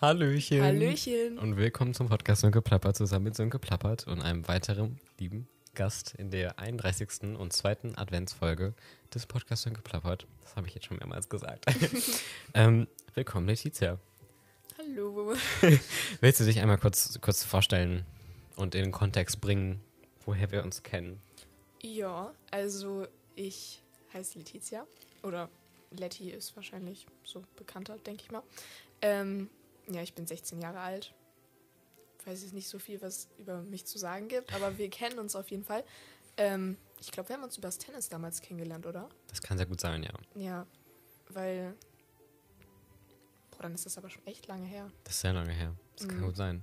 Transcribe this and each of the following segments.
Hallöchen. Hallöchen. Und willkommen zum Podcast Sönke Plappert zusammen mit Sönke Plappert und einem weiteren lieben Gast in der 31. und zweiten Adventsfolge des Podcasts Sönke Plappert. Das habe ich jetzt schon mehrmals gesagt. ähm, willkommen, Letizia. Hallo. Willst du dich einmal kurz, kurz vorstellen und in den Kontext bringen, woher wir uns kennen? Ja, also ich heiße Letizia. Oder Letty ist wahrscheinlich so bekannter, denke ich mal. Ähm, ja, ich bin 16 Jahre alt. Weiß jetzt nicht so viel, was über mich zu sagen gibt, aber wir kennen uns auf jeden Fall. Ähm, ich glaube, wir haben uns über das Tennis damals kennengelernt, oder? Das kann sehr gut sein, ja. Ja, weil. Boah, dann ist das aber schon echt lange her. Das ist sehr lange her. Das kann Mhm. gut sein.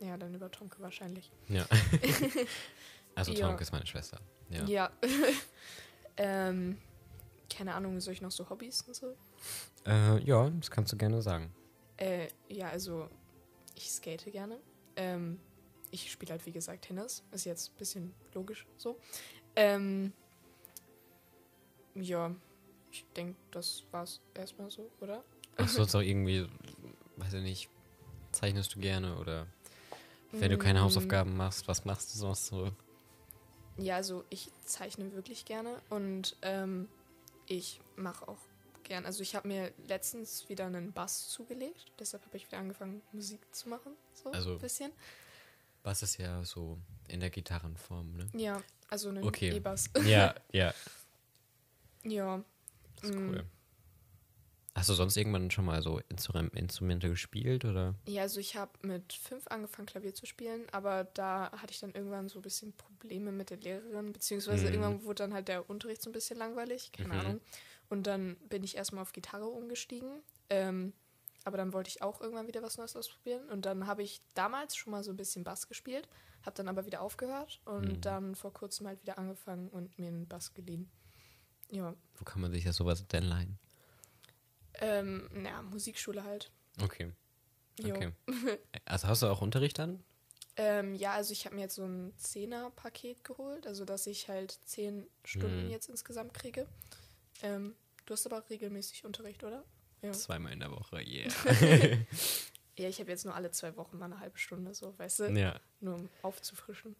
Ja, dann über Tomke wahrscheinlich. Ja. also Ja. Tonk ist meine Schwester. Ja. Ja. ähm, keine Ahnung, soll ich noch so Hobbys und so? Äh, ja, das kannst du gerne sagen. Äh, ja, also ich skate gerne. Ähm, ich spiele halt, wie gesagt, Tennis. Ist jetzt ein bisschen logisch so. Ähm, ja, ich denke, das war's erstmal so, oder? Ach so, so irgendwie, weiß ich nicht, zeichnest du gerne oder wenn du keine Mm, Hausaufgaben machst, was machst du sonst so? Ja, also ich zeichne wirklich gerne und ähm, ich mache auch gern. Also ich habe mir letztens wieder einen Bass zugelegt, deshalb habe ich wieder angefangen, Musik zu machen. So Also- ein bisschen. Bass ist ja so in der Gitarrenform, ne? Ja, also einen Okay. E-Bass. ja, ja, ja. das ist Mm. cool. Hast du sonst irgendwann schon mal so Instru- Instrumente gespielt oder? Ja, also ich habe mit fünf angefangen, Klavier zu spielen, aber da hatte ich dann irgendwann so ein bisschen Probleme mit der Lehrerin, beziehungsweise Mhm. irgendwann wurde dann halt der Unterricht so ein bisschen langweilig, keine Mhm. Ahnung. Und dann bin ich erstmal auf Gitarre umgestiegen. Ähm, aber dann wollte ich auch irgendwann wieder was Neues ausprobieren. Und dann habe ich damals schon mal so ein bisschen Bass gespielt, habe dann aber wieder aufgehört und Mhm. dann vor kurzem halt wieder angefangen und mir einen Bass geliehen. Ja, Wo kann man sich ja sowas denn leihen? ähm, naja, Musikschule halt. Okay, Jo. okay. Also hast du auch Unterricht dann? Ähm, ja, also ich habe mir jetzt so ein Zehner-Paket geholt, also dass ich halt zehn Stunden Mhm. jetzt insgesamt kriege. Ähm, du hast aber regelmäßig Unterricht, oder? Ja. Zweimal in der Woche, yeah. Ja, ich habe jetzt nur alle zwei Wochen mal eine halbe Stunde, so, weißt du? ja. Nur um aufzufrischen.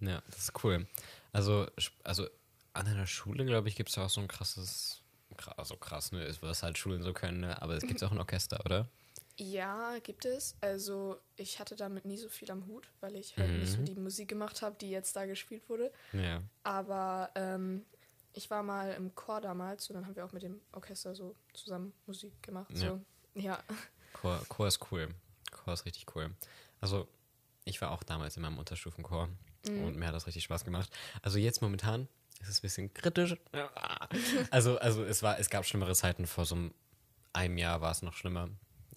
Ja, das ist cool. Also, also an einer Schule, glaube ich, gibt es ja auch so ein krasses, kra- also krass, ne, ist, was halt Schulen so können, ne? aber es gibt auch ein Orchester, oder? Ja, gibt es. Also ich hatte damit nie so viel am Hut, weil ich halt nicht so Mhm. die Musik gemacht habe, die jetzt da gespielt wurde. Ja. Aber ähm, ich war mal im Chor damals und dann haben wir auch mit dem Orchester so zusammen Musik gemacht. Ja. So. Ja. Chor, Chor ist cool. Chor ist richtig cool. Also, ich war auch damals in meinem Unterstufenchor Mhm. und mir hat das richtig Spaß gemacht. Also jetzt momentan ist es ein bisschen kritisch. Also, also es war, es gab schlimmere Zeiten. Vor so einem, Jahr war es noch schlimmer.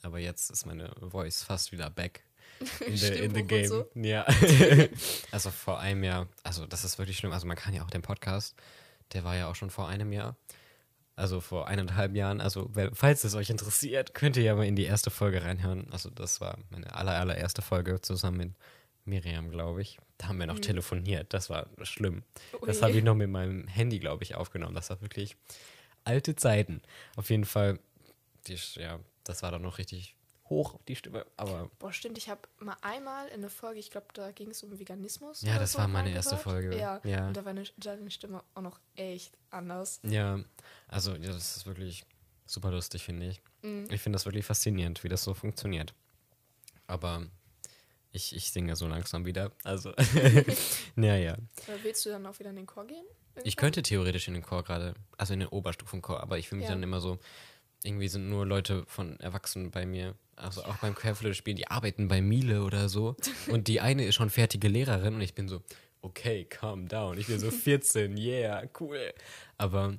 Aber jetzt ist meine Voice fast wieder back in the, in the game. so. Ja. also vor einem Jahr, also das ist wirklich schlimm. Also man kann ja auch den Podcast, der war ja auch schon vor einem Jahr. Also vor eineinhalb Jahren. Also, falls es euch interessiert, könnt ihr ja mal in die erste Folge reinhören. Also, das war meine aller, allererste Folge zusammen mit Miriam, glaube ich. Da haben wir noch Mhm. telefoniert. Das war schlimm. Ui. Das habe ich noch mit meinem Handy, glaube ich, aufgenommen. Das war wirklich alte Zeiten. Auf jeden Fall, die, ja, das war dann noch richtig hoch, die Stimme. Aber Boah, stimmt, ich habe mal einmal in einer Folge, ich glaube, da ging es um Veganismus. Ja, das so, war meine erste reingehört. Folge. Ja. Ja. Und da war eine, deine Stimme auch noch echt anders. ja, also, ja, das ist wirklich super lustig, finde ich. Mhm. Ich finde das wirklich faszinierend, wie das so funktioniert. Aber ich, ich singe so langsam wieder. Also, naja. Aber willst du dann auch wieder in den Chor gehen? Ich irgendwann? könnte theoretisch in den Chor gerade, also in den Oberstufenchor, aber ich fühle mich Ja. dann immer so, irgendwie sind nur Leute von Erwachsenen bei mir. Also auch beim Querflöte spielen, die arbeiten bei Miele oder so. Und die eine ist schon fertige Lehrerin und ich bin so, okay, calm down. Ich bin so 14, yeah, cool. Aber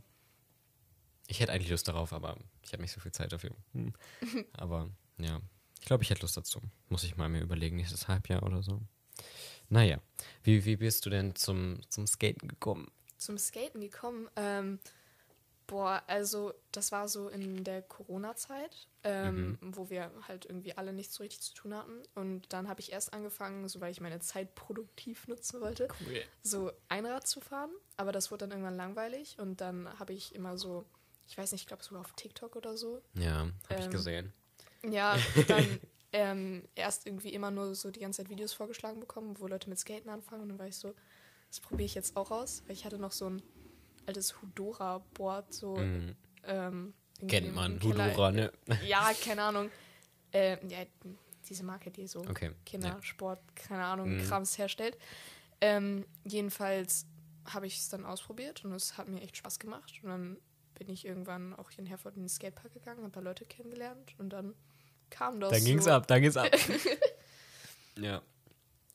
ich hätte eigentlich Lust darauf, aber ich habe nicht so viel Zeit dafür. Hm. Aber ja, ich glaube, ich hätte Lust dazu. Muss ich mal mir überlegen, nächstes Halbjahr oder so. Naja, wie, wie bist du denn zum, zum Skaten gekommen? Zum Skaten gekommen. Ähm, boah, also das war so in der Corona-Zeit, ähm, wo wir halt irgendwie alle nichts so richtig zu tun hatten. Und dann habe ich erst angefangen, so weil ich meine Zeit produktiv nutzen wollte, Cool. so Einrad zu fahren. Aber das wurde dann irgendwann langweilig. Und dann habe ich immer so, ich weiß nicht, ich glaube sogar auf TikTok oder so, Ja, habe ich Ähm, gesehen. Ja, dann ähm, erst irgendwie immer nur so die ganze Zeit Videos vorgeschlagen bekommen, wo Leute mit Skaten anfangen. Und dann war ich so, das probiere ich jetzt auch aus. Weil ich hatte noch so ein altes Hudora-Board, so. Mhm. Ähm, Kennt man. Hudora, ne? Ja, keine Ahnung. Äh, ja, diese Marke, die so Okay. Ja. Kindersport, keine Ahnung, Mhm. Krams herstellt. Ähm, jedenfalls habe ich es dann ausprobiert und es hat mir echt Spaß gemacht. Und dann bin ich irgendwann auch hier in Herford in den Skatepark gegangen, habe ein paar Leute kennengelernt und dann kam das. Dann ging's so. ab, dann ging's ab. ja.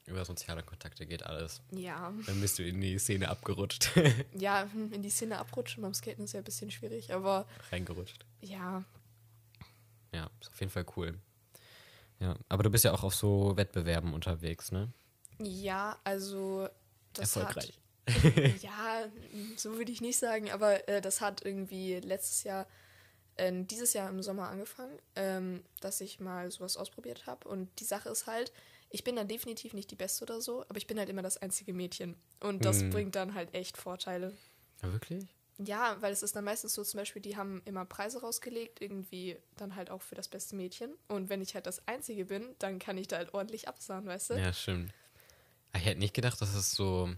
Über soziale Kontakte geht alles. Ja, Dann bist du in die Szene abgerutscht. ja, in die Szene abrutschen beim Skaten ist ja ein bisschen schwierig, aber Reingerutscht. ja, Ja, ist auf jeden Fall cool. Ja, aber du bist ja auch auf so Wettbewerben unterwegs, ne? ja, also das Erfolgreich. hat Ja, so würde ich nicht sagen, aber äh, das hat irgendwie letztes Jahr, äh, dieses Jahr im Sommer angefangen, ähm, dass ich mal sowas ausprobiert habe. Und die Sache ist halt, ich bin dann definitiv nicht die Beste oder so, aber ich bin halt immer das einzige Mädchen. Und das Hm. bringt dann halt echt Vorteile. Ja, wirklich? Ja, weil es ist dann meistens so, zum Beispiel, die haben immer Preise rausgelegt, irgendwie dann halt auch für das beste Mädchen. Und wenn ich halt das Einzige bin, dann kann ich da halt ordentlich absahen, weißt du? Ja, stimmt. Ich hätte nicht gedacht, dass es so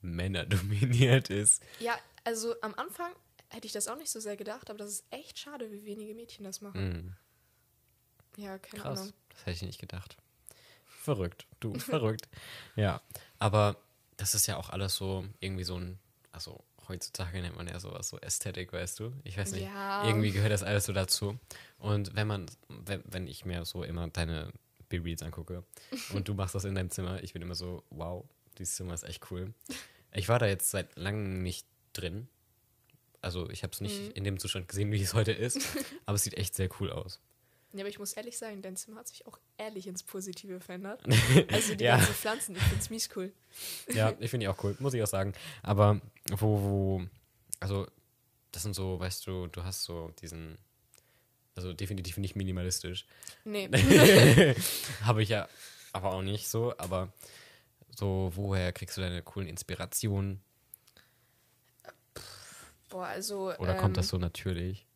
männerdominiert ist. Ja, also am Anfang hätte ich das auch nicht so sehr gedacht, aber das ist echt schade, wie wenige Mädchen das machen. Mhm. Ja, keine Krass. Ahnung. Das hätte ich nicht gedacht. Verrückt. Du, verrückt. Ja. Aber das ist ja auch alles so irgendwie so ein, also heutzutage nennt man ja sowas so Ästhetik, weißt du? Ich weiß nicht. Ja. Irgendwie gehört das alles so dazu. Und wenn man, wenn, wenn ich mir so immer deine Be-Reads angucke und du machst das in deinem Zimmer, ich bin immer so, wow, dieses Zimmer ist echt cool. Ich war da jetzt seit langem nicht drin. Also ich habe es nicht Mhm. in dem Zustand gesehen, wie es heute ist, aber es sieht echt sehr cool aus. Ja, aber ich muss ehrlich sagen, dein Zimmer hat sich auch ehrlich ins Positive verändert. Also die Ja. ganzen Pflanzen, ich find's mies cool. Ja, ich finde die auch cool, muss ich auch sagen. Aber wo, wo, also, das sind so, weißt du, du hast so diesen, also definitiv nicht minimalistisch. Nee, Habe ich ja aber auch nicht so, aber so, woher kriegst du deine coolen Inspirationen? boah, also. Oder ähm, kommt das so natürlich?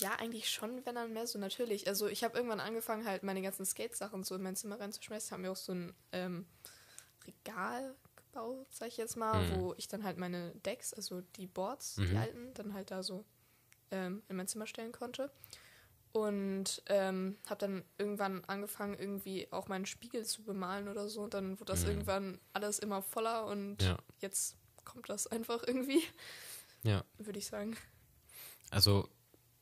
Ja, eigentlich schon, wenn dann mehr so natürlich. Also ich habe irgendwann angefangen, halt meine ganzen Skate-Sachen so in mein Zimmer reinzuschmeißen. Haben mir auch so ein ähm, Regal gebaut, sag ich jetzt mal, Mhm. wo ich dann halt meine Decks, also die Boards, die Mhm. alten, dann halt da so ähm, in mein Zimmer stellen konnte. Und ähm, habe dann irgendwann angefangen, irgendwie auch meinen Spiegel zu bemalen oder so. Und dann wurde das Mhm. irgendwann alles immer voller und Ja. jetzt kommt das einfach irgendwie, Ja, würde ich sagen. also,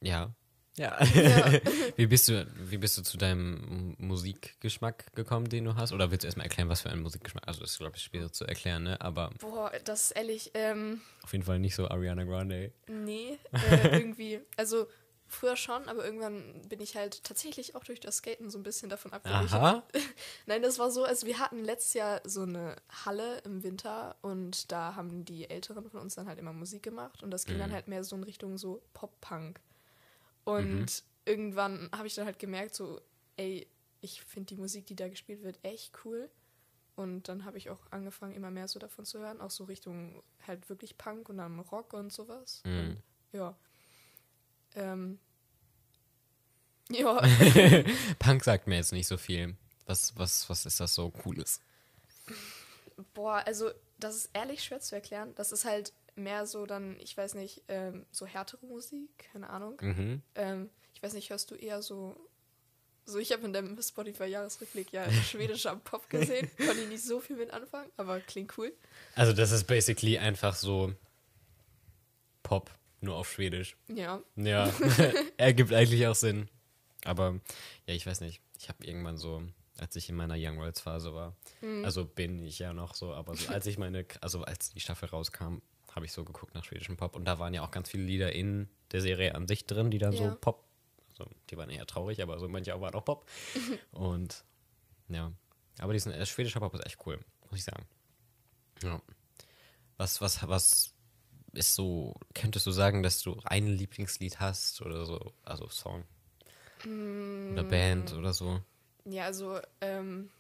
ja. Ja. Ja. wie, bist du, wie bist du zu deinem Musikgeschmack gekommen, den du hast? Oder willst du erstmal erklären, was für ein Musikgeschmack? Also, das ist, glaube ich, schwierig zu erklären, ne? Aber Boah, das ist ehrlich, ähm, auf jeden Fall nicht so Ariana Grande. Nee, äh, irgendwie. Also früher schon, aber irgendwann bin ich halt tatsächlich auch durch das Skaten so ein bisschen davon abgewichen. Aha. Nein, das war so, also wir hatten letztes Jahr so eine Halle im Winter und da haben die Älteren von uns dann halt immer Musik gemacht und das ging dann Mhm. halt mehr so in Richtung so Pop-Punk. Und Mhm. irgendwann habe ich dann halt gemerkt, so, ey, ich finde die Musik, die da gespielt wird, echt cool. Und dann habe ich auch angefangen, immer mehr so davon zu hören, auch so Richtung halt wirklich Punk und dann Rock und sowas. Mhm. Und, ja. Ähm. Ja. Punk sagt mir jetzt nicht so viel. Was, was, was ist das so Cooles? Boah, also das ist ehrlich schwer zu erklären. Das ist halt mehr so dann, ich weiß nicht, ähm, so härtere Musik, keine Ahnung. Mhm. Ähm, ich weiß nicht, hörst du eher so. So, ich habe in deinem Spotify-Jahresrückblick ja schwedischer Pop gesehen. Konnte ich nicht so viel mit anfangen, aber klingt cool. Also, das ist basically einfach so Pop, nur auf Schwedisch. Ja. Ja, ergibt eigentlich auch Sinn. Aber ja, ich weiß nicht. Ich habe irgendwann so, als ich in meiner Young Worlds Phase war, Mhm. also bin ich ja noch so, aber so, als ich meine, also als die Staffel rauskam, habe ich so geguckt nach schwedischem Pop und da waren ja auch ganz viele Lieder in der Serie an sich drin, die dann Ja. so Pop, also die waren eher traurig, aber so manche waren auch Pop. und ja, aber diesen äh, schwedischer Pop ist echt cool, muss ich sagen. Ja. Was, was, was ist so, könntest du sagen, dass du ein Lieblingslied hast oder so, also Song oder Band oder so? Ja, also ähm,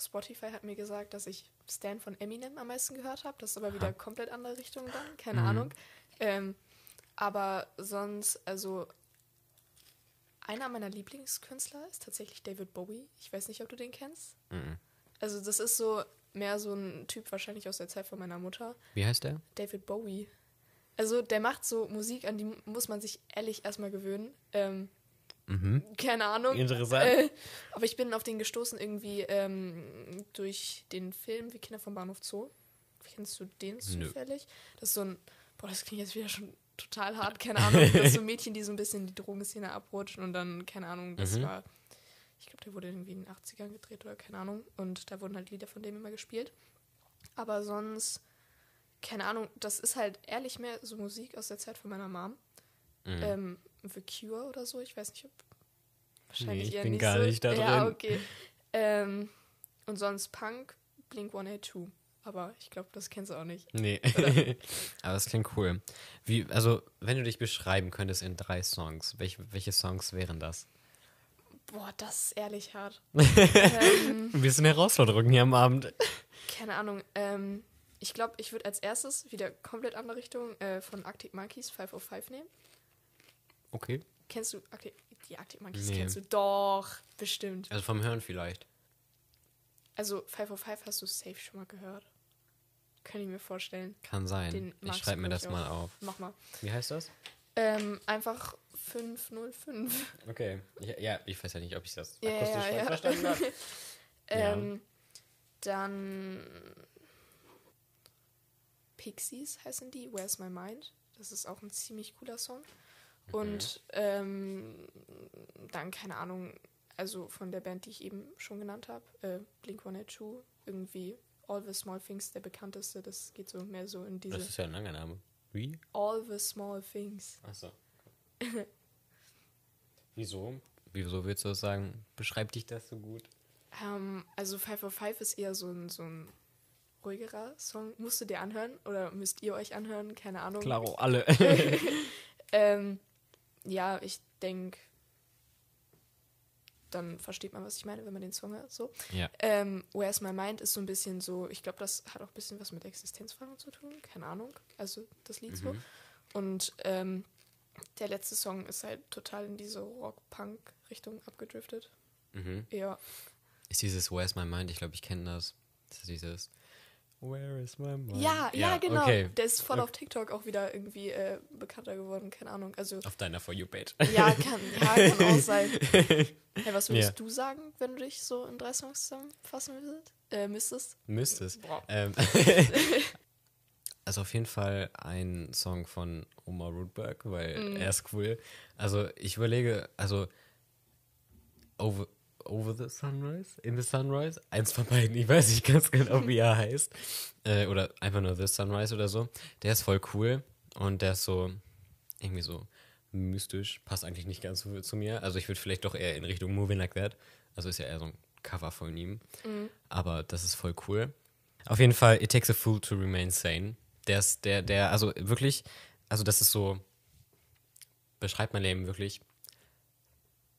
Spotify hat mir gesagt, dass ich Stan von Eminem am meisten gehört habe. Das ist aber wieder komplett andere Richtung dann, keine Mhm. Ahnung. Ähm, aber sonst, also einer meiner Lieblingskünstler ist tatsächlich David Bowie. Ich weiß nicht, ob du den kennst. Mhm. Also das ist so mehr so ein Typ wahrscheinlich aus der Zeit von meiner Mutter. Wie heißt der? David Bowie. Also der macht so Musik, an die muss man sich ehrlich erstmal gewöhnen. Ähm, Mhm. keine Ahnung. Interessant. Äh, aber ich bin auf den gestoßen irgendwie ähm, durch den Film Wie Kinder vom Bahnhof Zoo. Kennst du den Nö. zufällig? Das ist so ein, boah, das klingt jetzt wieder schon total hart, keine Ahnung. Das ist so Mädchen, die so ein bisschen in die Drogenszene abrutschen und dann, keine Ahnung, das Mhm. war, ich glaube, der wurde irgendwie in den 80ern gedreht oder keine Ahnung. Und da wurden halt Lieder von dem immer gespielt. Aber sonst, keine Ahnung, das ist halt ehrlich mehr so Musik aus der Zeit von meiner Mom. Mhm. Ähm, The Cure oder so, ich weiß nicht, ob. Wahrscheinlich Nee, ich eher bin nicht gar so. nicht da Ja, drin. okay. Ähm, und sonst Punk, Blink 182. Aber ich glaube, das kennst du auch nicht. Nee. Aber das klingt cool. Wie, also, wenn du dich beschreiben könntest in drei Songs, welch, welche Songs wären das? Boah, das ist ehrlich hart. ähm, Ein bisschen Herausforderung hier am Abend. keine Ahnung. Ähm, ich glaube, ich würde als erstes wieder komplett andere Richtung äh, von Arctic Monkeys 505 nehmen. Okay. Kennst du Arctic, die Arctic Monkeys? Nee. Kennst du? Doch, bestimmt. Also vom Hören vielleicht. Also 505 hast du safe schon mal gehört. Kann ich mir vorstellen. Kann sein. Den ich schreibe mir das ich, mal auch. auf. Mach mal. Wie heißt das? Ähm, einfach 505. Okay. Ja, ja, ich weiß ja nicht, ob ich das Ja, akustisch ja, ja. verstanden habe. Ähm, dann Pixies heißen die, Where's My Mind? Das ist auch ein ziemlich cooler Song. Und ähm, dann, keine Ahnung, also von der Band, die ich eben schon genannt habe, äh, Blink 182, irgendwie All the Small Things, der bekannteste, das geht so mehr so in diese Das ist ja ein langer Name. Wie? All the Small Things. Achso. Wieso? Wieso würdest du das sagen? Beschreibt dich das so gut? Ähm, also 505 ist eher so ein, so ein ruhigerer Song. Musst du dir anhören oder müsst ihr euch anhören? Keine Ahnung. Klaro, alle. Ähm, ja, ich denke, dann versteht man, was ich meine, wenn man den Song hört. So. ja. Ähm, Where's My Mind ist so ein bisschen so, ich glaube, das hat auch ein bisschen was mit Existenzfragen zu tun. Keine Ahnung. Also das Lied so. Mhm. Und ähm, der letzte Song ist halt total in diese Rock-Punk-Richtung abgedriftet. Mhm. Ja. Ist dieses Where's My Mind? Ich glaube, ich kenne das. Das ist dieses Where is my mind? Ja, ja, genau. Okay. Der ist voll Okay. auf TikTok auch wieder irgendwie äh, bekannter geworden. Keine Ahnung. Also, Auf deiner For You-Page. ja, kann, ja, kann auch sein. Hey, was würdest Ja. du sagen, wenn du dich so in drei Songs zusammenfassen müsstest? Äh, müsstest? Müsstest. Ähm, also auf jeden Fall ein Song von Omar Rudberg, weil Mhm. er ist cool. Also ich überlege, also Over, Over the Sunrise, In the Sunrise, eins von beiden, ich weiß nicht ganz genau, wie er heißt. Äh, oder einfach nur The Sunrise oder so. Der ist voll cool und der ist so irgendwie so mystisch, passt eigentlich nicht ganz so zu mir. Also ich würde vielleicht doch eher in Richtung Moving Like That. Also ist ja eher so ein Cover von ihm. Aber das ist voll cool. Auf jeden Fall, It Takes a Fool to Remain Sane. Der ist, der, der, also wirklich, also das ist so, beschreibt mein Leben wirklich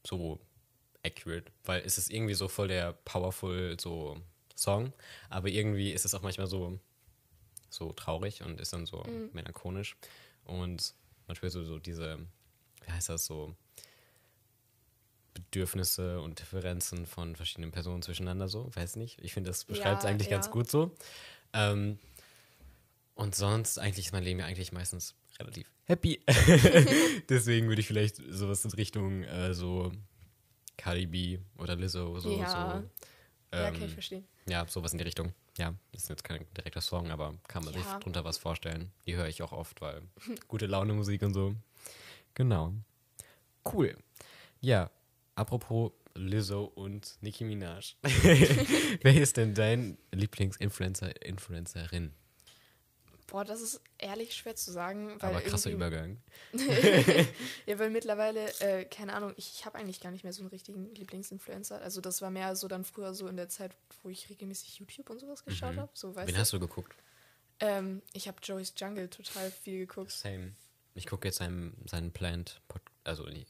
so accurate, weil es ist irgendwie so voll der powerful so Song, aber irgendwie ist es auch manchmal so, so traurig und ist dann so melancholisch und man spürt so, so diese, wie heißt das so, Bedürfnisse und Differenzen von verschiedenen Personen zwischeneinander so, weiß nicht. Ich finde, das beschreibt es Ja, eigentlich ganz ja. gut so. Ähm, und sonst eigentlich ist mein Leben ja eigentlich meistens relativ happy. Deswegen würde ich vielleicht sowas in Richtung äh, so Cardi B oder Lizzo so. Ja. so ja, ähm, kann ich verstehen. ja, sowas in die Richtung. Ja, ist jetzt kein direkter Song, aber kann man sich Ja. drunter was vorstellen. Die höre ich auch oft, weil gute Laune Musik und so. Genau. Cool. Ja, apropos Lizzo und Nicki Minaj. Wer ist denn dein Lieblingsinfluencer, Influencerin? Boah, das ist ehrlich schwer zu sagen. Weil aber krasser Übergang. ja, weil mittlerweile, äh, keine Ahnung, ich, ich habe eigentlich gar nicht mehr so einen richtigen Lieblingsinfluencer. Also das war mehr so dann früher so in der Zeit, wo ich regelmäßig YouTube und sowas geschaut habe. So, weißt Mhm. Wen du? hast du geguckt? Ähm, ich habe Joey's Jungle total viel geguckt. Same. Ich gucke jetzt seinen, seinen Plant, also äh,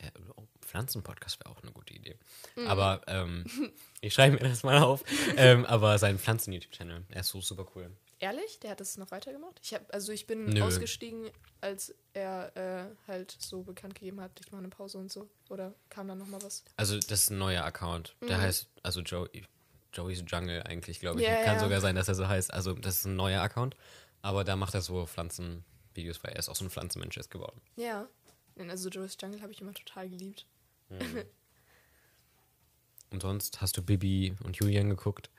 Pflanzen-Podcast wäre auch eine gute Idee. Aber ähm, ich schreibe mir das mal auf. ähm, aber sein Pflanzen-YouTube-Channel, er ist so super cool. Ehrlich? Der hat das noch weitergemacht? Ich hab, also ich bin Nö. ausgestiegen, als er äh, halt so bekannt gegeben hat, ich mache eine Pause und so. Oder kam dann nochmal was? Also, das ist ein neuer Account. Der Mhm. heißt, also Joey, Joey's Jungle eigentlich, glaube ich. Ja, Kann ja. sogar sein, dass er so heißt. Also, das ist ein neuer Account. Aber da macht er so Pflanzenvideos, weil er ist auch so ein Pflanzenmensch jetzt geworden. Ja. Also Joe's Jungle habe ich immer total geliebt. Und sonst hast du Bibi und Julian geguckt?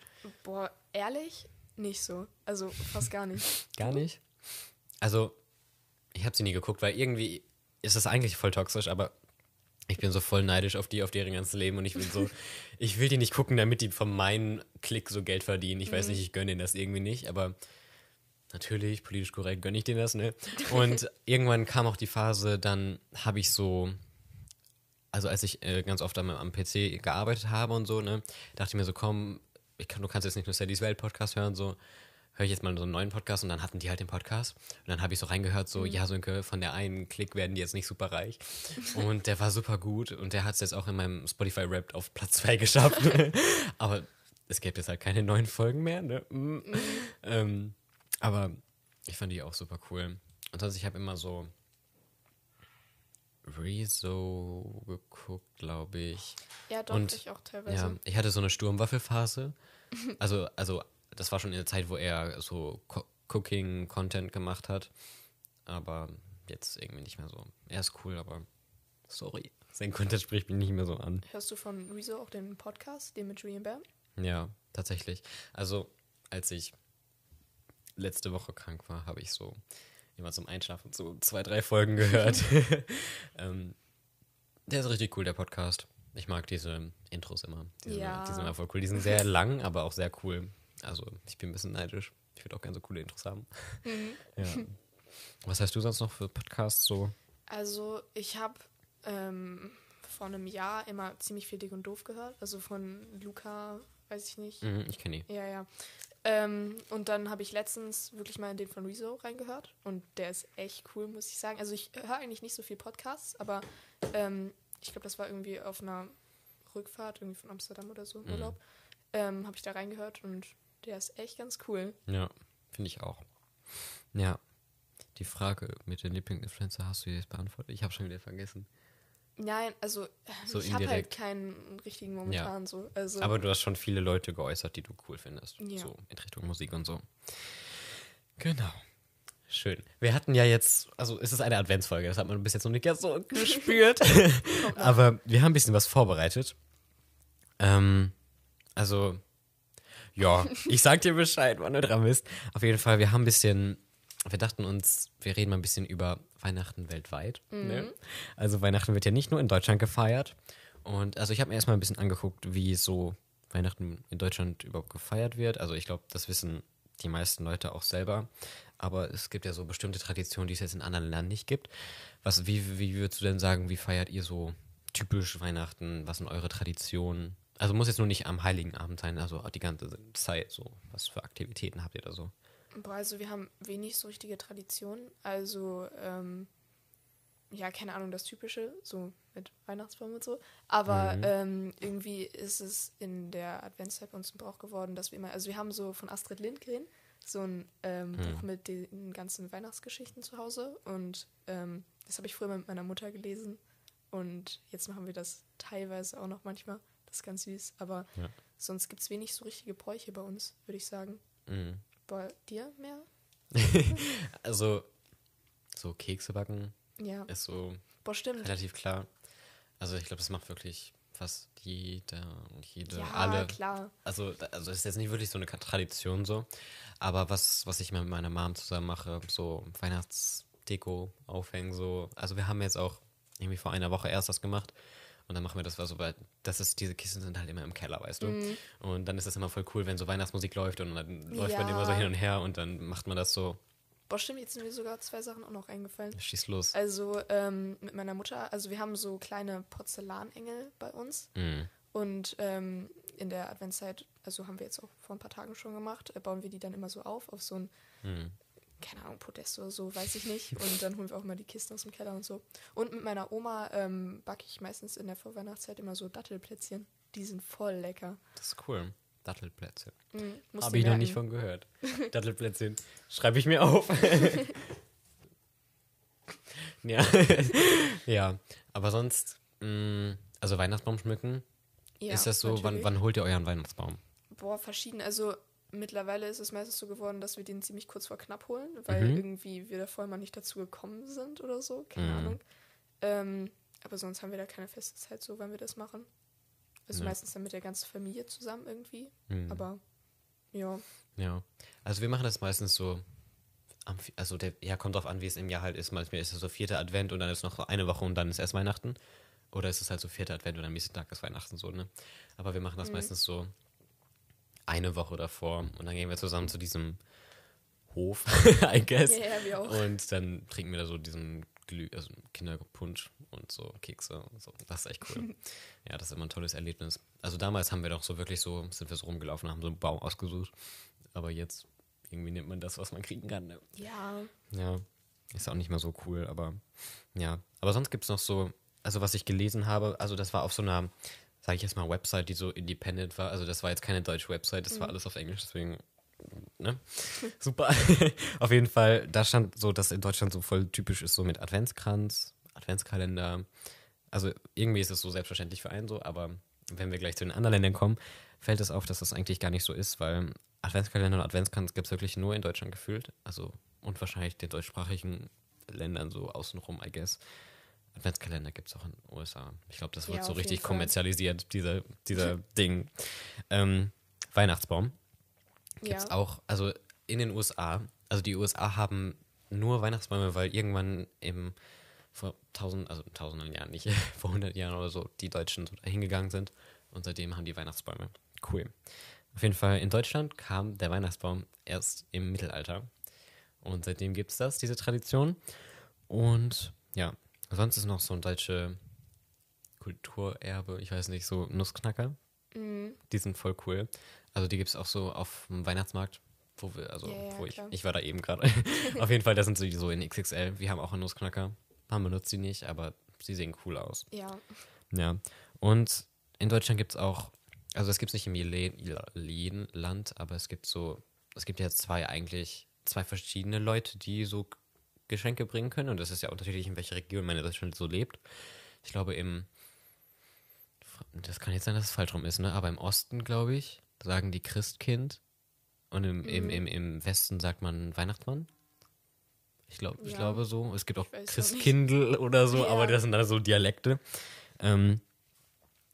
Boah, ehrlich? Nicht so. Also fast gar nicht. Gar nicht. Also, ich habe sie nie geguckt, weil irgendwie ist das eigentlich voll toxisch, aber ich bin so voll neidisch auf die, auf deren ganzes Leben und ich will so, ich will die nicht gucken, damit die von meinem Klick so Geld verdienen. Ich weiß nicht, ich gönne denen das irgendwie nicht, aber natürlich, politisch korrekt gönne ich denen das, ne? Und irgendwann kam auch die Phase, dann habe ich so, also als ich äh, ganz oft am, am PC gearbeitet habe und so, ne, dachte ich mir so, komm, kann, du kannst jetzt nicht nur Sadie's Welt Podcast hören, so höre ich jetzt mal so einen neuen Podcast und dann hatten die halt den Podcast und dann habe ich so reingehört, so, ja, Sönke, von der einen Klick werden die jetzt nicht super reich und der war super gut und der hat es jetzt auch in meinem Spotify Rap auf Platz 2 geschafft, aber es gibt jetzt halt keine neuen Folgen mehr, ne? Mm. Ähm, aber ich fand die auch super cool. Und sonst, ich habe immer so Rezo geguckt, glaube ich. Ja, doch, Und- ich auch teilweise. Ja, ich hatte so eine Sturmwaffelphase. Also, also das war schon in der Zeit, wo er so Co Cooking-Content gemacht hat. Aber jetzt irgendwie nicht mehr so. Er ist cool, aber sorry. Sein Content spricht mich nicht mehr so an. Hörst du von Rezo auch den Podcast, den mit Julian Bam? Ja, tatsächlich. Also, als ich letzte Woche krank war, habe ich so immer zum Einschlafen so zwei, drei Folgen gehört. ähm, der ist richtig cool, der Podcast. Ich mag diese Intros immer. Die, sind, Ja. die sind immer voll cool. Die sind sehr lang, aber auch sehr cool. Also, ich bin ein bisschen neidisch. Ich würde auch gerne so coole Intros haben. Ja. Was hast du sonst noch für Podcasts so? Also, ich habe ähm, vor einem Jahr immer ziemlich viel Dick und Doof gehört. Also von Luca, weiß ich nicht. Mhm, ich kenne die. Ja, ja. Ähm, und dann habe ich letztens wirklich mal in den von Rezo reingehört. Und der ist echt cool, muss ich sagen. Also ich höre eigentlich nicht so viel Podcasts, aber ähm, ich glaube, das war irgendwie auf einer Rückfahrt, irgendwie von Amsterdam oder so, im Mhm. Urlaub. Ähm, habe ich da reingehört und der ist echt ganz cool. Ja, finde ich auch. Ja. Die Frage mit den Lieblingsinfluencer hast du jetzt beantwortet? Ich habe schon wieder vergessen. Nein, also So ich habe halt keinen richtigen momentan so. Also, Aber du hast schon viele Leute geäußert, die du cool findest. Ja. So in Richtung Musik und so. Genau. Schön. Wir hatten ja jetzt, also es ist eine Adventsfolge, das hat man bis jetzt noch nicht ganz so gespürt. Aber wir haben ein bisschen was vorbereitet. Ähm, also, ja, ich sag dir Bescheid, wann du dran bist. Auf jeden Fall, wir haben ein bisschen, wir dachten uns, wir reden mal ein bisschen über Weihnachten weltweit. Ne? Also Weihnachten wird ja nicht nur in Deutschland gefeiert. Und also ich habe mir erstmal ein bisschen angeguckt, wie so Weihnachten in Deutschland überhaupt gefeiert wird. Also ich glaube, das wissen die meisten Leute auch selber. Aber es gibt ja so bestimmte Traditionen, die es jetzt in anderen Ländern nicht gibt. Was, wie, wie würdest du denn sagen, wie feiert ihr so typisch Weihnachten? Was sind eure Traditionen? Also muss jetzt nur nicht am Heiligen Abend sein, also die ganze Zeit so. Was für Aktivitäten habt ihr da so? Boah, also wir haben wenig so richtige Traditionen. Also, ähm, ja, keine Ahnung, das Typische, so mit Weihnachtsbaum und so. Aber Mhm. ähm, irgendwie ist es in der Adventszeit bei uns ein Brauch geworden, dass wir immer, also wir haben so von Astrid Lindgren so ein ähm, Mhm. Buch mit den ganzen Weihnachtsgeschichten zu Hause. Und ähm, das habe ich früher mit meiner Mutter gelesen. Und jetzt machen wir das teilweise auch noch manchmal. Das ist ganz süß. Aber Ja. sonst gibt es wenig so richtige Bräuche bei uns, würde ich sagen. Mhm. Bei dir mehr? Also so Kekse backen Ja. ist so Boah, relativ klar. Also ich glaube, das macht wirklich fast jeder und jede, Ja, alle. klar. Also, also es ist jetzt nicht wirklich so eine Tradition so, aber was, was ich mit meiner Mom zusammen mache, so Weihnachtsdeko aufhängen, so. Also wir haben jetzt auch irgendwie vor einer Woche erst das gemacht und dann machen wir das was so, weil das ist, diese Kisten sind halt immer im Keller, weißt du. Mhm. Und dann ist das immer voll cool, wenn so Weihnachtsmusik läuft und dann läuft man Ja. immer so hin und her und dann macht man das so, Boah, stimmt, jetzt sind mir sogar zwei Sachen auch noch eingefallen. schieß los. Also ähm, mit meiner Mutter, also wir haben so kleine Porzellanengel bei uns. Mhm. Und ähm, in der Adventszeit, also haben wir jetzt auch vor ein paar Tagen schon gemacht, äh, bauen wir die dann immer so auf, auf so ein Mhm. Keine Ahnung, Podest oder so, weiß ich nicht. Und dann holen wir auch mal die Kisten aus dem Keller und so. Und mit meiner Oma ähm, backe ich meistens in der Vorweihnachtszeit immer so Dattelplätzchen. Die sind voll lecker. Das ist cool. Dattelplätzchen. Musst Habe ich noch nicht von gehört. Dattelplätzchen. Schreibe ich mir auf. ja. ja. Aber sonst, mh, also Weihnachtsbaum schmücken, Ja, ist das so, wann, wann holt ihr euren Weihnachtsbaum? Boah, verschieden. Also mittlerweile ist es meistens so geworden, dass wir den ziemlich kurz vor knapp holen, weil Mhm. irgendwie wir davor mal nicht dazu gekommen sind oder so. Keine Mhm. Ahnung. Ähm, aber sonst haben wir da keine feste Zeit, so wann wir das machen. Also Ja. meistens dann mit der ganzen Familie zusammen irgendwie. Hm. Aber ja. Ja. Also wir machen das meistens so, am, also der, ja, kommt drauf an, wie es im Jahr halt ist. Manchmal ist es so vierter Advent und dann ist noch so eine Woche und dann ist erst Weihnachten. Oder ist es halt so vierter Advent und am nächsten Tag ist Weihnachten so, ne? Aber wir machen das Mhm. meistens so eine Woche davor und dann gehen wir zusammen zu diesem Hof, I guess. Ja, ja, wir auch. Und dann trinken wir da so diesen Glüh, also Kinderpunsch und so Kekse und so. Das ist echt cool. ja, das ist immer ein tolles Erlebnis. Also damals haben wir doch so wirklich so, sind wir so rumgelaufen, haben so einen Baum ausgesucht. Aber jetzt irgendwie nimmt man das, was man kriegen kann. Ne? Ja. Ja, ist auch nicht mehr so cool, aber ja. Aber sonst gibt es noch so, also was ich gelesen habe, also das war auf so einer, sage ich jetzt mal, Website, die so independent war. Also das war jetzt keine deutsche Website, das war alles auf Englisch, deswegen, ne? Super. auf jeden Fall, da stand so, dass in Deutschland so voll typisch ist, so mit Adventskranz, Adventskalender. Also irgendwie ist es so selbstverständlich für einen so, aber wenn wir gleich zu den anderen Ländern kommen, fällt es auf, dass das eigentlich gar nicht so ist, weil Adventskalender und Adventskranz gibt es wirklich nur in Deutschland gefühlt. Also und wahrscheinlich den deutschsprachigen Ländern so außenrum, I guess. Adventskalender gibt es auch in den USA. Ich glaube, das wird Ja, so richtig kommerzialisiert, dieser, dieser Ding. Ähm, Weihnachtsbaum gibt es Ja. auch, also in den USA, also die USA haben nur Weihnachtsbäume, weil irgendwann im vor tausend, also tausenden Jahren nicht, vor hundert Jahren oder so, die Deutschen so hingegangen sind und seitdem haben die Weihnachtsbäume. Cool. Auf jeden Fall in Deutschland kam der Weihnachtsbaum erst im Mittelalter und seitdem gibt es das, diese Tradition. Und ja, sonst ist noch so ein deutsche Kulturerbe, ich weiß nicht, so Nussknacker. Mhm. Die sind voll cool. Also die gibt es auch so auf dem Weihnachtsmarkt, wo wir, also Ja, ja, wo ich, klar. ich war da eben gerade. auf jeden Fall, das sind sie so in XXL. Wir haben auch einen Nussknacker. Man benutzt sie nicht, aber sie sehen cool aus. Ja. Ja. Und in Deutschland gibt es auch, also es gibt es nicht in jedem jedem Land, aber es gibt so, es gibt ja zwei eigentlich, zwei verschiedene Leute, die so Geschenke bringen können. Und das ist ja unterschiedlich, in welcher Region man in Deutschland so lebt. Ich glaube, im, das kann jetzt sein, dass es falsch rum ist, ne? Aber im Osten, glaube ich, sagen die Christkind. Und im, im, Mhm. im, im Westen sagt man Weihnachtsmann. Ich, glaub, ich Ja. glaube so. Es gibt auch Ich weiß auch. Christkindl oder so, aber Ja. das sind dann so Dialekte. Ähm,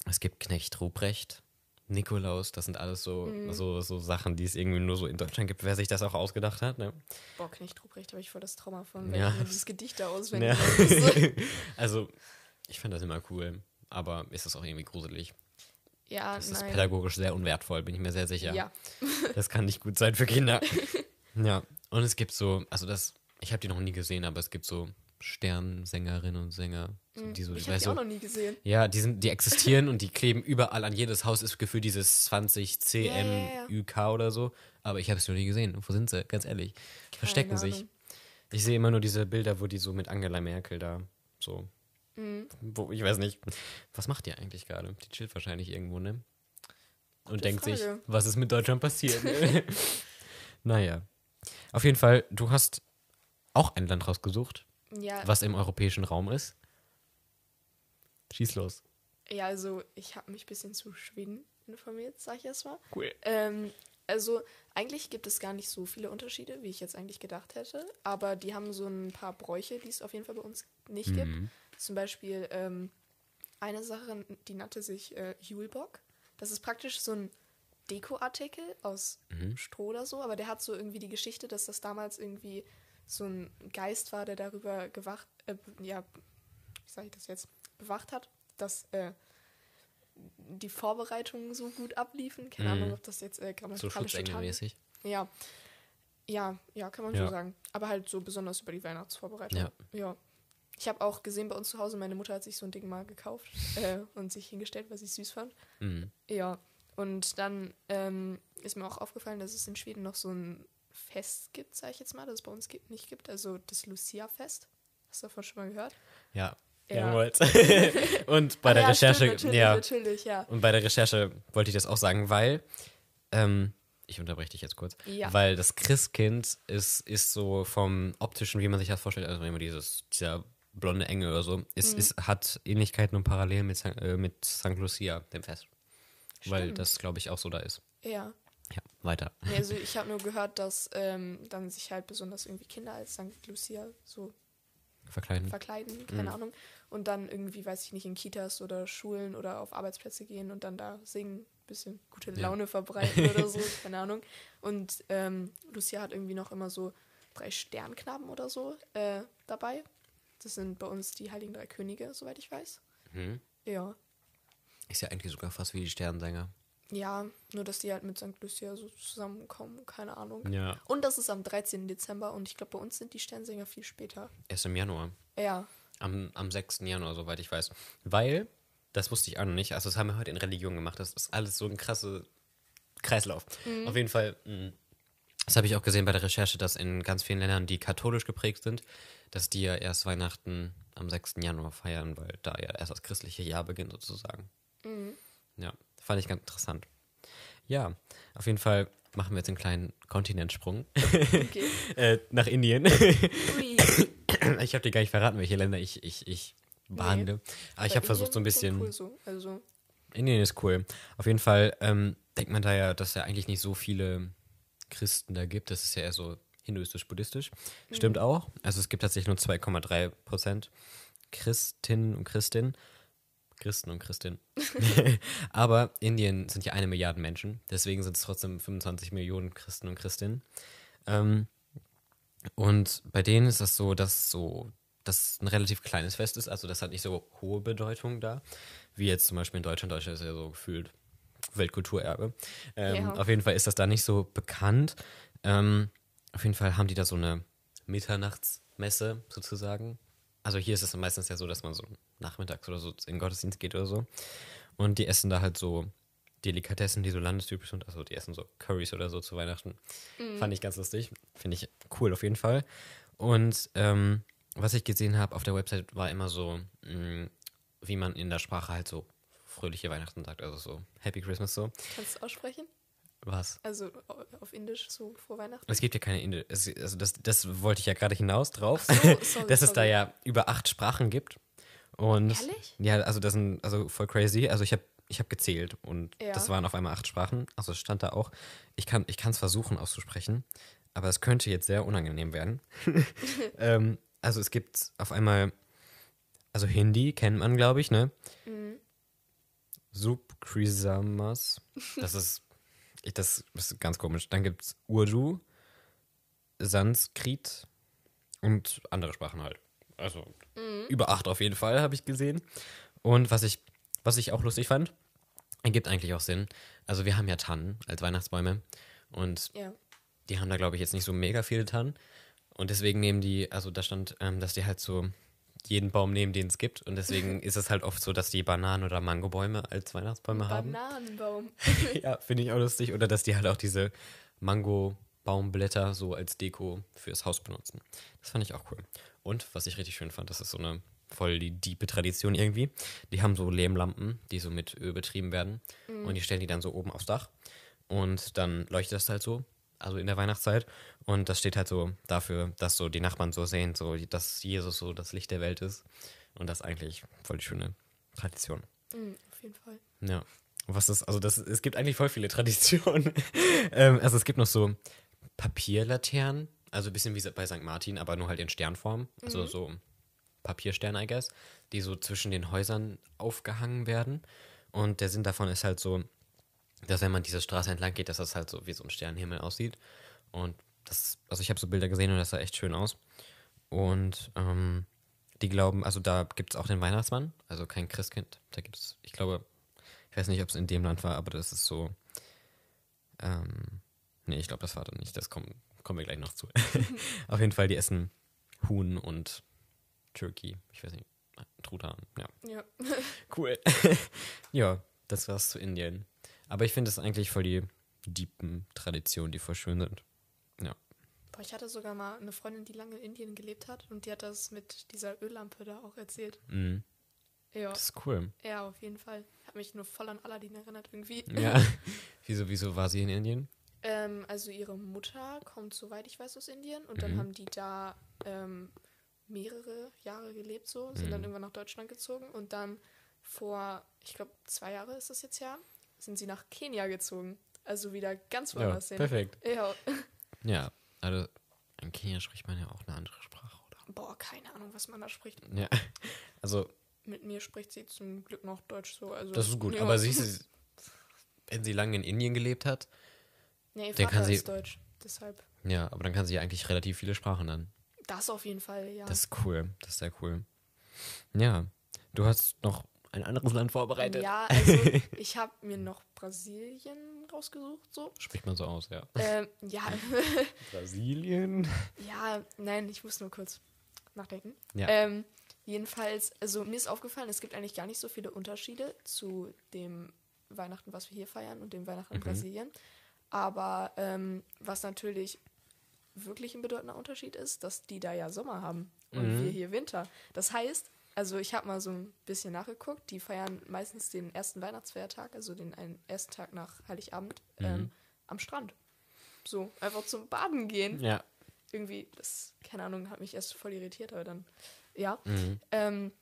es gibt Knecht Ruprecht, Nikolaus, das sind alles so, Mhm. so, so Sachen, die es irgendwie nur so in Deutschland gibt, wer sich das auch ausgedacht hat. Ne? Boah, Knecht Ruprecht habe ich voll das Trauma von, wenn Ja. ich dieses Gedicht da auswendig Ja. also, ich finde das immer cool, aber ist das auch irgendwie gruselig. Ja, Das ist nein. pädagogisch sehr unwertvoll, bin ich mir sehr sicher. Ja. Das kann nicht gut sein für Kinder. ja, und es gibt so, also das, ich habe die noch nie gesehen, aber es gibt so Sternsängerinnen und Sänger, die so, Mhm. ich habe die auch noch nie gesehen. Ja, die, sind, die existieren und die kleben überall an jedes Haus, ist gefühlt dieses 20 Ja, ja, ja. CMÜK oder so. Aber ich habe es noch nie gesehen. Wo sind sie? Ganz ehrlich. Verstecken Keine sich. Ahnung. Ich sehe immer nur diese Bilder, wo die so mit Angela Merkel da so. Mhm. Wo, ich weiß nicht. Was macht die eigentlich gerade? Die chillt wahrscheinlich irgendwo, ne? Und Gute denkt sich, Frage. was ist mit Deutschland passiert? naja. Auf jeden Fall, du hast auch ein Land rausgesucht, Ja, was im europäischen Raum ist. Schieß los. ja, also ich habe mich ein bisschen zu Schweden informiert, sag ich erst mal. Cool. Ähm, also eigentlich gibt es gar nicht so viele Unterschiede, wie ich jetzt eigentlich gedacht hätte. Aber die haben so ein paar Bräuche, die es auf jeden Fall bei uns nicht gibt. Mhm. Zum Beispiel ähm, eine Sache, die nannte sich äh, Julebock. Das ist praktisch so ein Dekoartikel aus Mhm. Stroh oder so, aber der hat so irgendwie die Geschichte, dass das damals irgendwie so ein Geist war, der darüber gewacht, äh, ja, wie sage ich das jetzt, bewacht hat, dass äh, die Vorbereitungen so gut abliefen. Keine Mhm. Ahnung, ob das jetzt äh, So grammatikalisch total Schutzengelmäßig. ja. Ja, ja, kann man Ja. so sagen. Aber halt so besonders über die Weihnachtsvorbereitung. Ja. ja. Ich habe auch gesehen bei uns zu Hause, meine Mutter hat sich so ein Ding mal gekauft äh, und sich hingestellt, weil sie es süß fand. Mhm. Ja. Und dann ähm, ist mir auch aufgefallen, dass es in Schweden noch so ein Fest gibt, sage ich jetzt mal, das es bei uns gibt, nicht gibt. Also das Lucia-Fest. Hast du davon schon mal gehört? Ja. Ja. Und bei Ah der ja, Recherche, Stimmt, natürlich, ja, natürlich, ja. und bei der Recherche wollte ich das auch sagen, weil, ähm, ich unterbreche dich jetzt kurz, Ja. weil das Christkind ist, ist so vom optischen, wie man sich das vorstellt, also immer dieses, dieser blonde Engel oder so, ist, Mhm. ist, hat Ähnlichkeiten und Parallelen mit, San- äh, mit St. Lucia, dem Fest. Weil Stimmt. das, glaube ich, auch so da ist. Ja. Ja, weiter. Nee, also ich habe nur gehört, dass ähm, dann sich halt besonders irgendwie Kinder als St. Lucia so Verkleiden. verkleiden, keine Ahnung. Und dann irgendwie, weiß ich nicht, in Kitas oder Schulen oder auf Arbeitsplätze gehen und dann da singen, bisschen gute Ja. Laune verbreiten oder so, keine Ahnung. Und ähm, Lucia hat irgendwie noch immer so drei Sternknaben oder so äh, dabei. Das sind bei uns die Heiligen Drei Könige, soweit ich weiß. Mhm. Ja. Ist ja eigentlich sogar fast wie die Sternsänger. Ja, nur dass die halt mit St. Lucia so zusammenkommen, keine Ahnung. Ja. Und das ist am 13. Dezember und ich glaube, bei uns sind die Sternsänger viel später. Erst im Januar. Ja. Am, am 6. Januar, soweit ich weiß. Weil, das wusste ich auch noch nicht, also das haben wir heute in Religion gemacht, das ist alles so ein krasser Kreislauf. Auf jeden Fall, mh, das habe ich auch gesehen bei der Recherche, dass in ganz vielen Ländern, die katholisch geprägt sind, dass die ja erst Weihnachten am 6. Januar feiern, weil da ja erst das christliche Jahr beginnt sozusagen. Ja, fand ich ganz interessant. Ja, auf jeden Fall machen wir jetzt einen kleinen Kontinentsprung Okay. äh, nach Indien. Ui. Ich habe dir gar nicht verraten, welche Länder ich, ich, ich behandle. Aber ich habe versucht, so ein bisschen. Cool so. Also, Indien ist cool. Auf jeden Fall ähm, denkt man da ja, dass ja eigentlich nicht so viele Christen da gibt. Das ist ja eher so hinduistisch-buddhistisch. Stimmt auch. Also es gibt tatsächlich nur 2,3 Prozent Christinnen und Christinnen. Christen und Christinnen. Aber Indien sind ja eine Milliarde Menschen. Deswegen sind es trotzdem 25 Millionen Christen und Christinnen. Ähm, und bei denen ist das so, dass so das ein relativ kleines Fest ist, also das hat nicht so hohe Bedeutung da, wie jetzt zum Beispiel in Deutschland. Deutschland ist ja so gefühlt Weltkulturerbe. Ähm, Ja. Auf jeden Fall ist das da nicht so bekannt. Ähm, auf jeden Fall haben die da so eine Mitternachtsmesse sozusagen. Also hier ist es meistens ja so, dass man so nachmittags oder so in den Gottesdienst geht oder so. Und die essen da halt so Delikatessen, die so landestypisch sind. Also die essen so Currys oder so zu Weihnachten. Fand ich ganz lustig. Finde ich cool auf jeden Fall. Und ähm, was ich gesehen habe auf der Website war immer so, mh, wie man in der Sprache halt so fröhliche Weihnachten sagt. Also so Happy Christmas so. kannst du aussprechen? Was? Also au- auf Indisch so vor Weihnachten? Es gibt ja keine Indi es, also das, das wollte ich ja gerade hinaus drauf, so, sorry, dass es da ja über acht Sprachen gibt. Und Ehrlich? ja, also das sind also voll crazy. Also ich habe ich habe gezählt und Ja. das waren auf einmal acht Sprachen. Also es stand da auch. Ich kann ich kann es versuchen auszusprechen, aber es könnte jetzt sehr unangenehm werden. ähm, also es gibt auf einmal also Hindi kennt man glaube ich ne. Mhm. Subkrisamas. Das ist ich, das ist ganz komisch. Dann gibt es Urdu, Sanskrit und andere Sprachen halt. Also über acht auf jeden Fall, habe ich gesehen. Und was ich, was ich auch lustig fand, ergibt eigentlich auch Sinn. Also wir haben ja Tannen als Weihnachtsbäume und Ja. die haben da, glaube ich, jetzt nicht so mega viele Tannen. Und deswegen nehmen die, also da stand, ähm, dass die halt so jeden Baum nehmen, den es gibt. Und deswegen ist es halt oft so, dass die Bananen- oder Mangobäume als Weihnachtsbäume haben. Bananenbaum. ja, finde ich auch lustig. Oder dass die halt auch diese Mango-Baumblätter so als Deko fürs Haus benutzen. Das fand ich auch cool. Und was ich richtig schön fand, das ist so eine voll die diepe Tradition irgendwie. Die haben so Lehmlampen, die so mit Öl betrieben werden. Und die stellen die dann so oben aufs Dach. Und dann leuchtet das halt so, also in der Weihnachtszeit. Und das steht halt so dafür, dass so die Nachbarn so sehen, so dass Jesus so das Licht der Welt ist. Und das ist eigentlich voll die schöne Tradition. Mhm, auf jeden Fall. Ja. Und Was ist, also das, es gibt eigentlich voll viele Traditionen. ähm, also es gibt noch so Papierlaternen, also ein bisschen wie bei St. Martin, aber nur halt in Sternform. Also so Papierstern, I guess, die so zwischen den Häusern aufgehangen werden. Und der Sinn davon ist halt so, dass wenn man diese Straße entlang geht, dass das halt so wie so ein Sternenhimmel aussieht. Und das, also ich habe so Bilder gesehen und das sah echt schön aus. Und ähm, die glauben, also da gibt es auch den Weihnachtsmann, also kein Christkind. Da gibt es, ich glaube, ich weiß nicht, ob es in dem Land war, aber das ist so. Ähm, nee, ich glaube, das war dann nicht. Das kommen, kommen wir gleich noch zu. Auf jeden Fall, die essen Huhn und Turkey. Ich weiß nicht. Truthahn, ja. Ja. Cool. ja, das war's zu Indien. Aber ich finde es eigentlich voll die deepen Traditionen, die voll schön sind. Ja, Boah, ich hatte sogar mal eine Freundin, die lange in Indien gelebt hat und die hat das mit dieser Öllampe da auch erzählt. Mhm. Ja, Das ist cool. ja auf jeden Fall. Hat mich nur voll an Aladdin erinnert irgendwie. Ja. wieso, wieso war sie in Indien? Ähm, also ihre Mutter kommt, soweit ich weiß, aus Indien und dann Mhm. haben die da ähm, mehrere Jahre gelebt so, sind dann Mhm. irgendwann nach Deutschland gezogen und dann vor, ich glaube, zwei Jahre ist das jetzt ja, sind sie nach Kenia gezogen. Also wieder ganz Ja, woanders hin. perfekt. Ja, Ja, also in Kenia spricht man ja auch eine andere Sprache, oder? boah, keine Ahnung, was man da spricht. Ja, also Mit mir spricht sie zum Glück noch Deutsch so. Also, das ist gut. ja. Aber siehst du, wenn sie lange in Indien gelebt hat, Nee, dann Vater kann sie- ist Deutsch. Deshalb. ja, aber dann kann sie ja eigentlich relativ viele Sprachen dann. Das auf jeden Fall, ja. Das ist cool. Das ist sehr cool. Ja, du hast noch ein anderes Land vorbereitet. ja, also ich habe mir noch Brasilien rausgesucht, so. Spricht man so aus, ja. ähm, ja, Brasilien? ja, nein, ich muss nur kurz nachdenken. Ja. Ähm, jedenfalls, also mir ist aufgefallen, es gibt eigentlich gar nicht so viele Unterschiede zu dem Weihnachten, was wir hier feiern und dem Weihnachten in Mhm. Brasilien. Aber ähm, was natürlich wirklich ein bedeutender Unterschied ist, dass die da ja Sommer haben und Mhm. wir hier Winter. Das heißt, also ich habe mal so ein bisschen nachgeguckt, die feiern meistens den ersten Weihnachtsfeiertag, also den einen ersten Tag nach Heiligabend, Mhm. ähm, am Strand. So, einfach zum Baden gehen Ja. irgendwie, das, keine Ahnung, hat mich erst voll irritiert, aber dann, ja. Mhm. Ähm,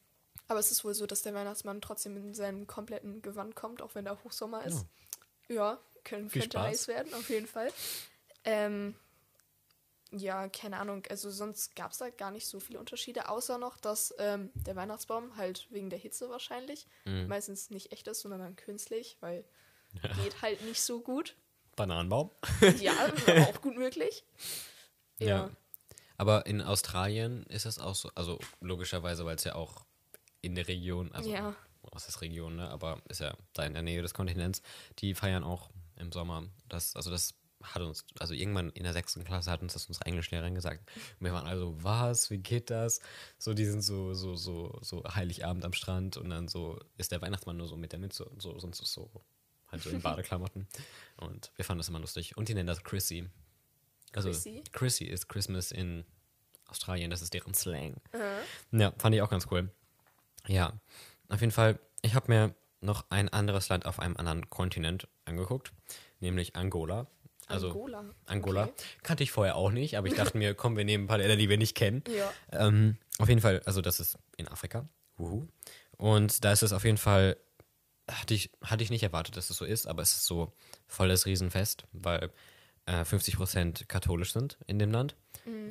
aber es ist wohl so, dass der Weihnachtsmann trotzdem in seinem kompletten Gewand kommt, auch wenn da Hochsommer ist. Ja, können, Viel könnte Spaß. heiß werden, auf jeden Fall. Ähm, ja, keine Ahnung, also sonst gab es da gar nicht so viele Unterschiede, außer noch, dass ähm, der Weihnachtsbaum halt wegen der Hitze wahrscheinlich Mhm. meistens nicht echt ist, sondern dann künstlich, weil geht halt nicht so gut. Bananenbaum? Ja, auch gut möglich. Ja. ja. Aber in Australien ist es auch so, also logischerweise, weil es ja auch in der Region, also Ja. was ist Region, ne? Aber ist ja da in der Nähe des Kontinents, die feiern auch im Sommer. Das, also das hat uns, also irgendwann in der sechsten Klasse hat uns das unsere Englischlehrerin gesagt. Und wir waren also, was, wie geht das? So, die sind so, so, so, so Heiligabend am Strand und dann so ist der Weihnachtsmann nur so mit der Mütze und so, sonst ist so halt so in Badeklamotten. und wir fanden das immer lustig. Und die nennen das Chrissy. Also Chrissy? Chrissy ist Christmas in Australien, das ist deren Slang. Äh, Ja, fand ich auch ganz cool. Ja, auf jeden Fall, ich habe mir noch ein anderes Land auf einem anderen Kontinent angeguckt, nämlich Angola. Also Angola. Angola. Okay. Kannte ich vorher auch nicht, aber ich dachte mir, komm, wir nehmen ein paar Länder, die wir nicht kennen. Ja. Ähm, auf jeden Fall, also das ist in Afrika. Wuhu. Und da ist es auf jeden Fall, hatte ich, hatte ich nicht erwartet, dass es so ist, aber es ist so voll das Riesenfest, weil äh, 50% katholisch sind in dem Land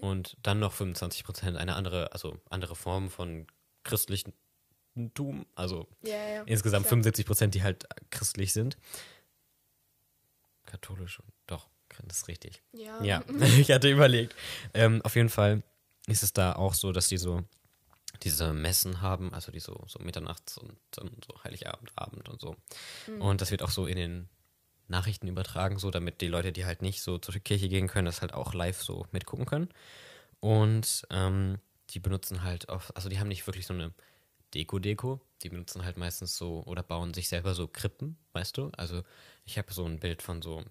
und dann noch 25% eine andere, also andere Form von Christlichtum, also Ja, ja. insgesamt klar. 75%, die halt christlich sind. Katholisch, doch, das ist richtig. Ja. Ja, ich hatte überlegt. Ähm, auf jeden Fall ist es da auch so, dass die so diese Messen haben, also die so, so mitternachts und dann so Heiligabend, Abend und so. Und das wird auch so in den Nachrichten übertragen, so damit die Leute, die halt nicht so zur Kirche gehen können, das halt auch live so mitgucken können. Und ähm, die benutzen halt auch, also die haben nicht wirklich so eine Deko-Deko, die benutzen halt meistens so oder bauen sich selber so Krippen, weißt du? Also ich habe so ein Bild von so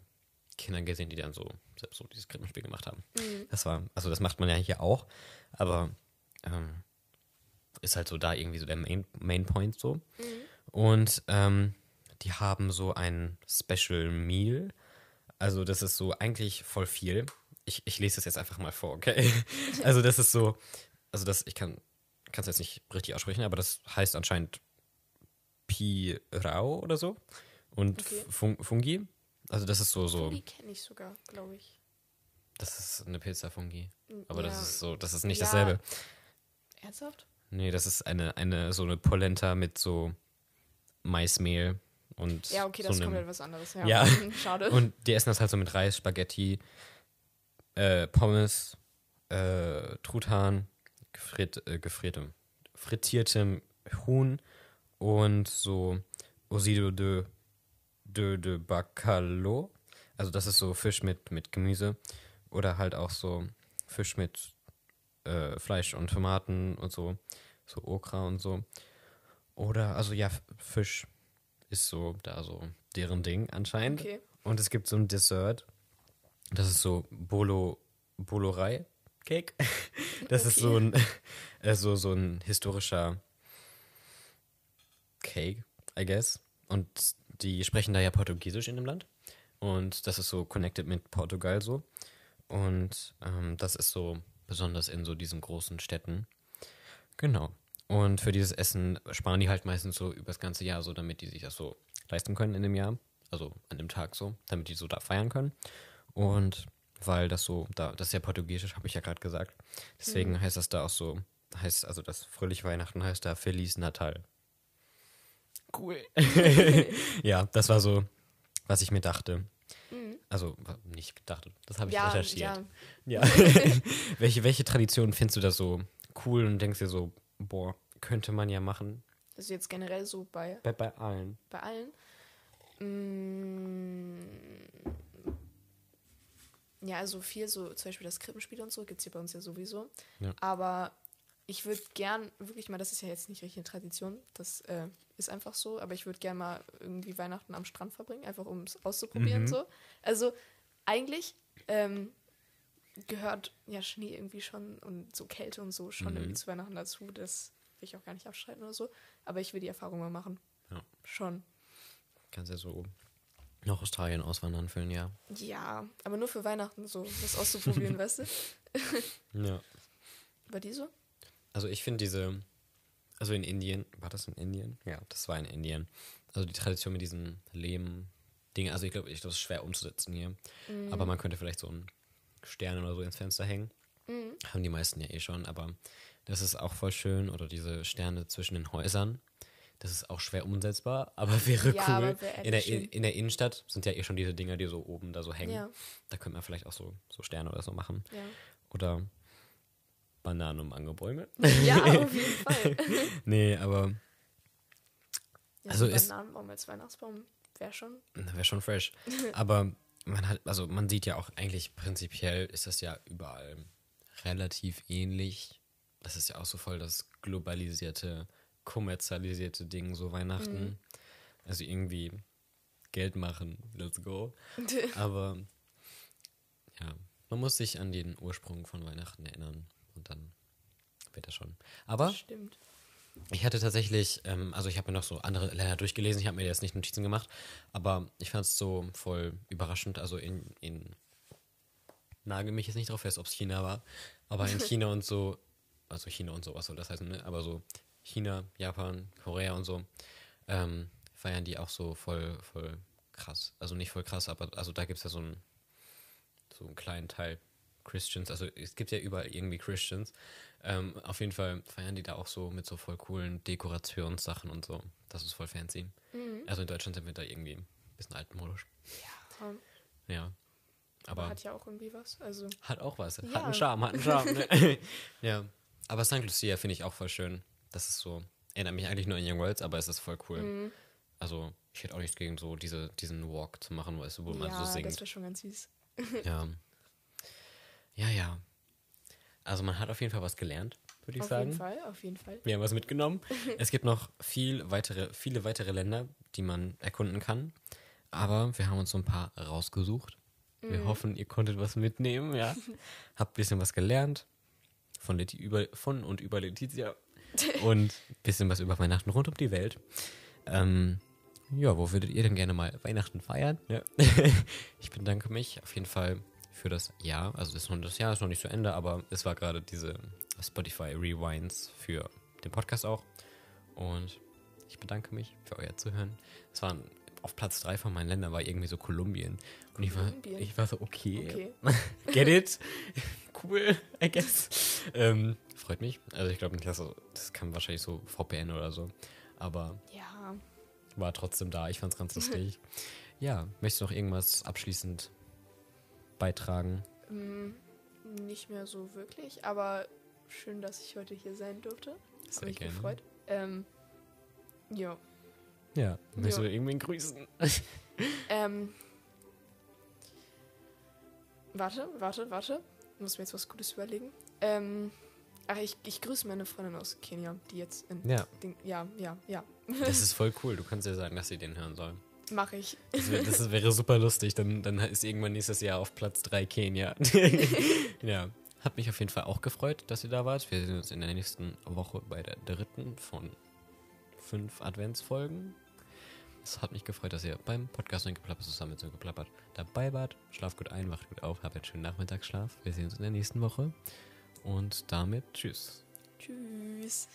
Kindern gesehen, die dann so selbst so dieses Krippenspiel gemacht haben. Das war, also das macht man ja hier auch, aber ähm, ist halt so da irgendwie so der Main, Main Point so. Und ähm, die haben so ein Special Meal. Also das ist so eigentlich voll viel. Ich, ich lese das jetzt einfach mal vor, okay? Also das ist so, also das, ich kann es jetzt nicht richtig aussprechen, aber das heißt anscheinend Pirao oder so. Und Okay. Fun Fungi. Also das ist so, so, Die kenne ich sogar, glaube ich. das ist eine Pizza Fungi. Aber ja. das ist so, das ist nicht Ja. dasselbe. Ernsthaft? Nee, das ist eine, eine, so eine Polenta mit so Maismehl und Ja, okay, so das ist komplett was anderes. Ja. Ja. Schade. Und die essen das halt so mit Reis, Spaghetti, äh, Pommes, äh, Truthahn, gefritt, äh, gefriertem, frittiertem Huhn und so Osido de, de, de Bacalhau. Also das ist so Fisch mit, mit Gemüse. Oder halt auch so Fisch mit äh, Fleisch und Tomaten und so. So Okra und so. Oder, also ja, Fisch ist so da so deren Ding anscheinend. Okay. Und es gibt so ein Dessert, das ist so Bolo Bolorei Cake. Das ist Okay. so ein, äh, so, so ein historischer Cake, I guess. Und die sprechen da ja Portugiesisch in dem Land. Und das ist so connected mit Portugal so. Und ähm, das ist so besonders in so diesen großen Städten. Genau. Und für dieses Essen sparen die halt meistens so übers ganze Jahr so, damit die sich das so leisten können in dem Jahr. Also an dem Tag so, damit die so da feiern können. Und weil das so, da, das ist ja portugiesisch, habe ich ja gerade gesagt. Deswegen heißt das da auch so, heißt also das fröhliche Weihnachten heißt da Feliz Natal. Cool. ja, das war so, was ich mir dachte. Also wa- nicht gedacht, das habe ich Ja, recherchiert. ja. Ja. welche, welche Traditionen findest du da so cool und denkst dir so, boah, könnte man ja machen? Also jetzt generell so bei, Bei, bei allen. bei allen. Mm, ja, also viel so, zum Beispiel das Krippenspiel und so, gibt es hier bei uns ja sowieso. Ja. Aber ich würde gern, wirklich mal, das ist ja jetzt nicht richtig eine Tradition, das äh, ist einfach so, aber ich würde gern mal irgendwie Weihnachten am Strand verbringen, einfach um es auszuprobieren Mhm. so. Also eigentlich ähm, gehört ja Schnee irgendwie schon und so Kälte und so schon Mhm. irgendwie zu Weihnachten dazu. Das will ich auch gar nicht abstreiten oder so. Aber ich will die Erfahrung mal machen. Ja. Schon. Kannst ja so nach Australien auswandern für ein Jahr. Ja, aber nur für Weihnachten so, das auszuprobieren, weißt du? Ja. Bei dir so? Also ich finde diese, also in Indien, war das in Indien? Ja, das war in Indien. Also die Tradition mit diesen Lehm-Dingen, also ich glaube, ich, das ist schwer umzusetzen hier. Aber man könnte vielleicht so einen Stern oder so ins Fenster hängen. Haben die meisten ja eh schon, aber das ist auch voll schön. Oder diese Sterne zwischen den Häusern. Das ist auch schwer umsetzbar, aber wäre Ja, cool. aber wär in, der, schön. in der Innenstadt sind ja eh schon diese Dinger, die so oben da so hängen. Ja. Da könnte man vielleicht auch so, so Sterne oder so machen. Ja. Oder Bananen- und Mangebäume. Ja, auf jeden Fall. Nee, aber Ja, Also so ist- Bananenbaum als Weihnachtsbaum wäre schon. wäre schon fresh. Aber man hat, also man sieht ja auch eigentlich prinzipiell ist das ja überall relativ ähnlich. Das ist ja auch so voll das globalisierte, kommerzialisierte Ding, so Weihnachten. Also irgendwie Geld machen, let's go. Aber ja, man muss sich an den Ursprung von Weihnachten erinnern und dann wird das schon. Aber Stimmt. Ich hatte tatsächlich, ähm, also ich habe mir noch so andere Länder durchgelesen, ich habe mir jetzt nicht Notizen gemacht, aber ich fand es so voll überraschend. Also in, in nagel mich jetzt nicht drauf fest, ob es China war, aber in China und so, also China und so, was soll das heißen, ne? Aber so China, Japan, Korea und so, ähm, feiern die auch so voll, voll krass. Also nicht voll krass, aber also da gibt es ja so einen, so einen kleinen Teil Christians, also es gibt ja überall irgendwie Christians. Ähm, auf jeden Fall feiern die da auch so mit so voll coolen Dekorationssachen und so. Das ist voll fancy. Also in Deutschland sind wir da irgendwie ein bisschen altmodisch. Ja, Ja. aber Aber hat ja auch irgendwie was. Also, hat auch was. Hat Ja. einen Charme, hat einen Charme. Ne? ja. Aber St. Lucia finde ich auch voll schön. Das ist so, erinnert mich eigentlich nur an Young Worlds, aber es ist voll cool. Mhm. Also ich hätte auch nichts gegen so diese, diesen Walk zu machen, weißt du, wo man ja, so das singt. wäre schon ganz süß. Ja. Ja, ja. Also man hat auf jeden Fall was gelernt, würde ich auf sagen. jeden Fall, auf jeden Fall. Wir haben was mitgenommen. es gibt noch viel weitere, viele weitere Länder, die man erkunden kann. Aber wir haben uns so ein paar rausgesucht. Wir Mhm. hoffen, ihr konntet was mitnehmen, ja. Habt ein bisschen was gelernt. Von, Leti über, von und über Letizia. und ein bisschen was über Weihnachten rund um die Welt. Ähm, ja, wo würdet ihr denn gerne mal Weihnachten feiern? Ja. ich bedanke mich auf jeden Fall für das Jahr. Also das, das Jahr ist noch nicht zu Ende, aber es war gerade diese Spotify Rewinds für den Podcast auch. Und ich bedanke mich für euer Zuhören. Es waren auf Platz 3 von meinen Ländern war irgendwie so Kolumbien. Und ich war, ich war so, okay, Okay. get it? cool, I guess. Ähm, freut mich. Also ich glaube nicht, dass das kann wahrscheinlich so VPN oder so. Aber Ja, war trotzdem da. Ich fand's ganz lustig. ja, möchtest du noch irgendwas abschließend beitragen? mm, nicht mehr so wirklich, aber schön, dass ich heute hier sein durfte. Sehr Hab mich gerne. gefreut. Ähm, ja. Ja, Ja. du irgendwen grüßen? Ähm. Warte, warte, warte. Ich muss mir jetzt was Gutes überlegen. Ähm. Ach, ich, ich grüße meine Freundin aus Kenia, die jetzt in. Ja, Den, ja, ja, ja. das ist voll cool. Du kannst ja sagen, dass sie den hören sollen. Mache ich. Das, wär, das wäre super lustig. Dann, dann ist irgendwann nächstes Jahr auf Platz 3 Kenia. ja. Hat mich auf jeden Fall auch gefreut, dass ihr da wart. Wir sehen uns in der nächsten Woche bei der dritten von fünf Adventsfolgen. Es hat mich gefreut, dass ihr beim Podcast und Geplappert zusammen mit so geplappert dabei wart. Schlaf gut ein, wacht gut auf, habt einen schönen Nachmittagsschlaf. Wir sehen uns in der nächsten Woche. Und damit tschüss. Tschüss.